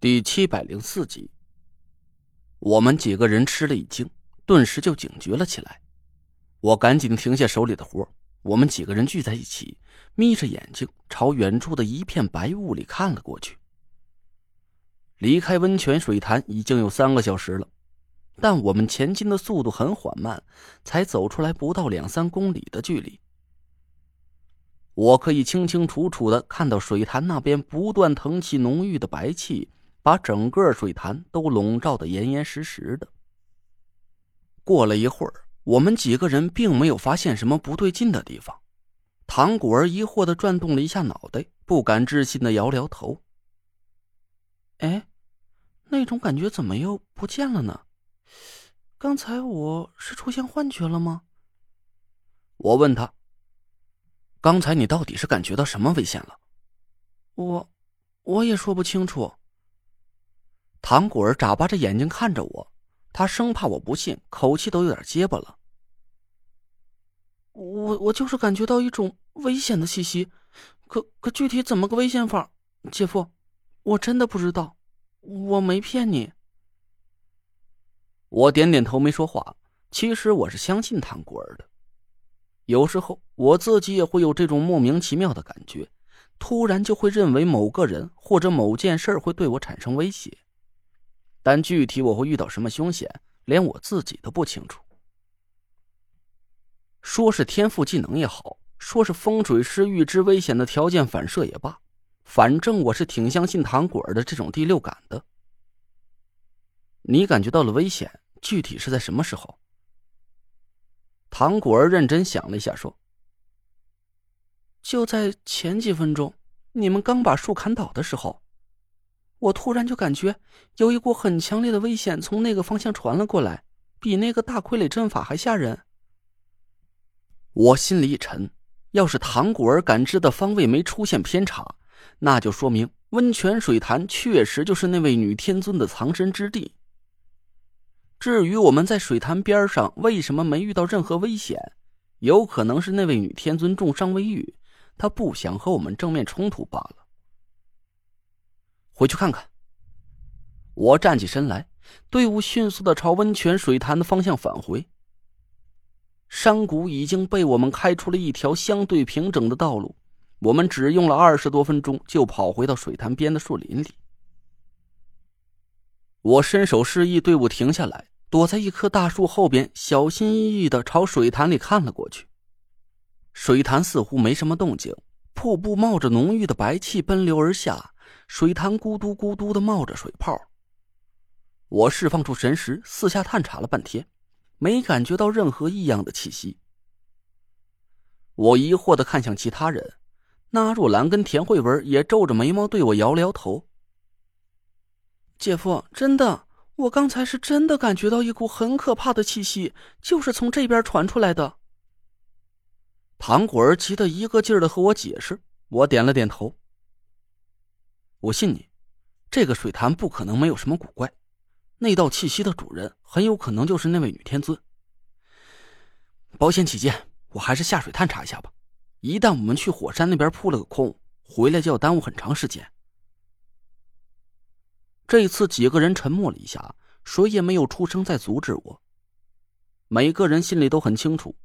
第七百零四集，我们几个人吃了一惊，顿时就警觉了起来。我赶紧停下手里的活，我们几个人聚在一起，眯着眼睛朝远处的一片白雾里看了过去。离开温泉水潭已经有三个小时了，但我们前进的速度很缓慢，才走出来不到两三公里的距离。我可以清清楚楚的看到水潭那边不断腾起浓郁的白气。把整个水潭都笼罩的严严实实的。过了一会儿，我们几个人并没有发现什么不对劲的地方。唐果儿疑惑的转动了一下脑袋，不敢置信的摇摇头：“哎，那种感觉怎么又不见了呢？刚才我是出现幻觉了吗？”我问他：“刚才你到底是感觉到什么危险了？”我，我也说不清楚。唐果儿眨巴着眼睛看着我，他生怕我不信，口气都有点结巴了。我我就是感觉到一种危险的气息，可可具体怎么个危险法，姐夫，我真的不知道，我没骗你。我点点头没说话。其实我是相信唐果儿的，有时候我自己也会有这种莫名其妙的感觉，突然就会认为某个人或者某件事会对我产生威胁。但具体我会遇到什么凶险，连我自己都不清楚。说是天赋技能也好，说是风水师预知危险的条件反射也罢，反正我是挺相信糖果儿的这种第六感的。你感觉到了危险，具体是在什么时候？糖果儿认真想了一下，说：“就在前几分钟，你们刚把树砍倒的时候。”我突然就感觉有一股很强烈的危险从那个方向传了过来，比那个大傀儡阵法还吓人。我心里一沉，要是唐果儿感知的方位没出现偏差，那就说明温泉水潭确实就是那位女天尊的藏身之地。至于我们在水潭边上为什么没遇到任何危险，有可能是那位女天尊重伤未愈，她不想和我们正面冲突罢了。回去看看。我站起身来，队伍迅速的朝温泉水潭的方向返回。山谷已经被我们开出了一条相对平整的道路，我们只用了二十多分钟就跑回到水潭边的树林里。我伸手示意队伍停下来，躲在一棵大树后边，小心翼翼的朝水潭里看了过去。水潭似乎没什么动静，瀑布冒着浓郁的白气奔流而下。水潭咕嘟咕嘟的冒着水泡。我释放出神识，四下探查了半天，没感觉到任何异样的气息。我疑惑的看向其他人，那若兰跟田慧文也皱着眉毛对我摇了摇头。姐夫，真的，我刚才是真的感觉到一股很可怕的气息，就是从这边传出来的。唐果儿急得一个劲儿的和我解释，我点了点头。我信你，这个水潭不可能没有什么古怪，那道气息的主人很有可能就是那位女天尊。保险起见，我还是下水探查一下吧。一旦我们去火山那边扑了个空，回来就要耽误很长时间。这一次几个人沉默了一下，谁也没有出声再阻止我。每个人心里都很清楚，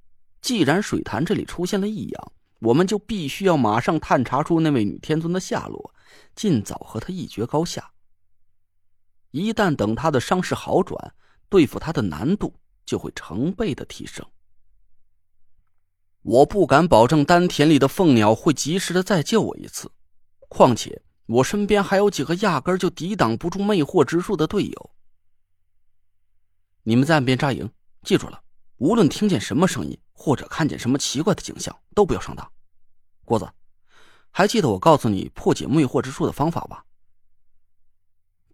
既然水潭这里出现了异样，我们就必须要马上探查出那位女天尊的下落。尽早和他一决高下。一旦等他的伤势好转，对付他的难度就会成倍的提升。我不敢保证丹田里的凤鸟会及时的再救我一次，况且我身边还有几个压根就抵挡不住魅惑之术的队友。你们在岸边扎营，记住了，无论听见什么声音或者看见什么奇怪的景象，都不要上当。郭子。还记得我告诉你破解魅惑之术的方法吧？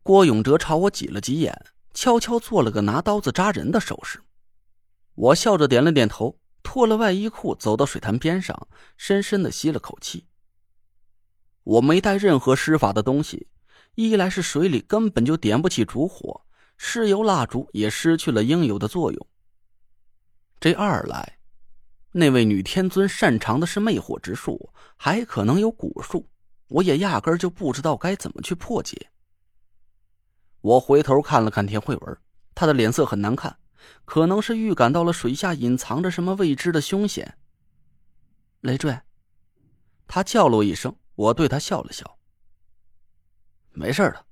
郭永哲朝我挤了挤眼，悄悄做了个拿刀子扎人的手势。我笑着点了点头，脱了外衣裤，走到水潭边上，深深的吸了口气。我没带任何施法的东西，一来是水里根本就点不起烛火，尸油蜡烛也失去了应有的作用。这二来。那位女天尊擅长的是魅惑之术，还可能有蛊术，我也压根就不知道该怎么去破解。我回头看了看田慧文，他的脸色很难看，可能是预感到了水下隐藏着什么未知的凶险。累赘，他叫了我一声，我对他笑了笑。没事的，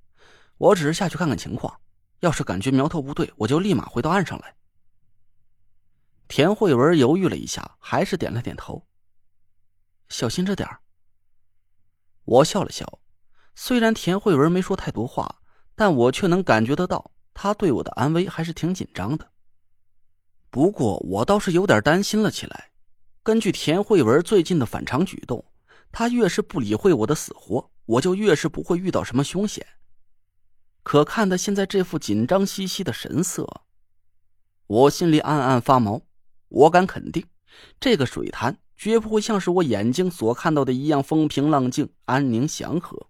我只是下去看看情况，要是感觉苗头不对，我就立马回到岸上来。田慧文犹豫了一下，还是点了点头。小心着点我笑了笑，虽然田慧文没说太多话，但我却能感觉得到他对我的安危还是挺紧张的。不过我倒是有点担心了起来。根据田慧文最近的反常举动，他越是不理会我的死活，我就越是不会遇到什么凶险。可看他现在这副紧张兮兮的神色，我心里暗暗发毛。我敢肯定，这个水潭绝不会像是我眼睛所看到的一样风平浪静、安宁祥和。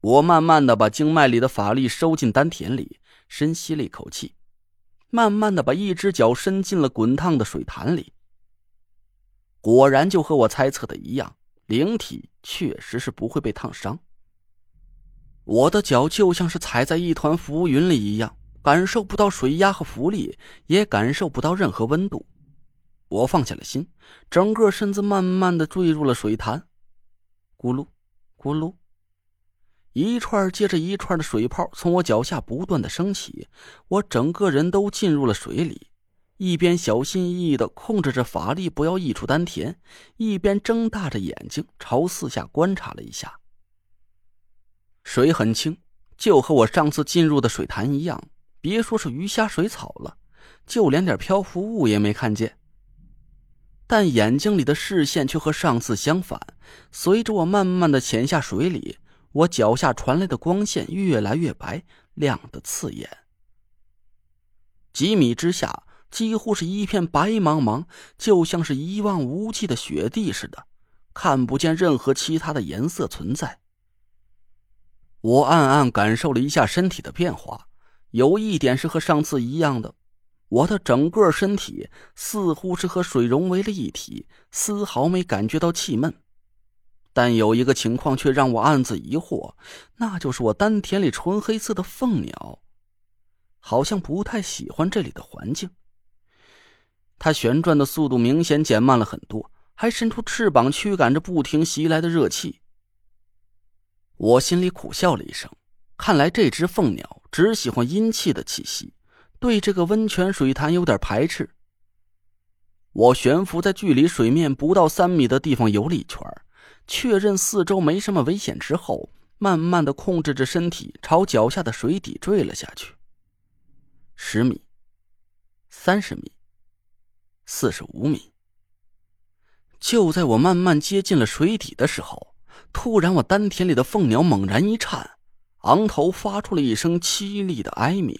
我慢慢的把经脉里的法力收进丹田里，深吸了一口气，慢慢的把一只脚伸进了滚烫的水潭里。果然，就和我猜测的一样，灵体确实是不会被烫伤。我的脚就像是踩在一团浮云里一样。感受不到水压和浮力，也感受不到任何温度。我放下了心，整个身子慢慢的坠入了水潭。咕噜，咕噜，一串接着一串的水泡从我脚下不断的升起，我整个人都进入了水里，一边小心翼翼的控制着法力不要溢出丹田，一边睁大着眼睛朝四下观察了一下。水很清，就和我上次进入的水潭一样。别说是鱼虾水草了，就连点漂浮物也没看见。但眼睛里的视线却和上次相反，随着我慢慢的潜下水里，我脚下传来的光线越来越白，亮得刺眼。几米之下，几乎是一片白茫茫，就像是一望无际的雪地似的，看不见任何其他的颜色存在。我暗暗感受了一下身体的变化。有一点是和上次一样的，我的整个身体似乎是和水融为了一体，丝毫没感觉到气闷。但有一个情况却让我暗自疑惑，那就是我丹田里纯黑色的凤鸟，好像不太喜欢这里的环境。它旋转的速度明显减慢了很多，还伸出翅膀驱赶着不停袭来的热气。我心里苦笑了一声。看来这只凤鸟只喜欢阴气的气息，对这个温泉水潭有点排斥。我悬浮在距离水面不到三米的地方游了一圈，确认四周没什么危险之后，慢慢的控制着身体朝脚下的水底坠了下去。十米，三十米，四十五米。就在我慢慢接近了水底的时候，突然我丹田里的凤鸟猛然一颤。昂头发出了一声凄厉的哀鸣。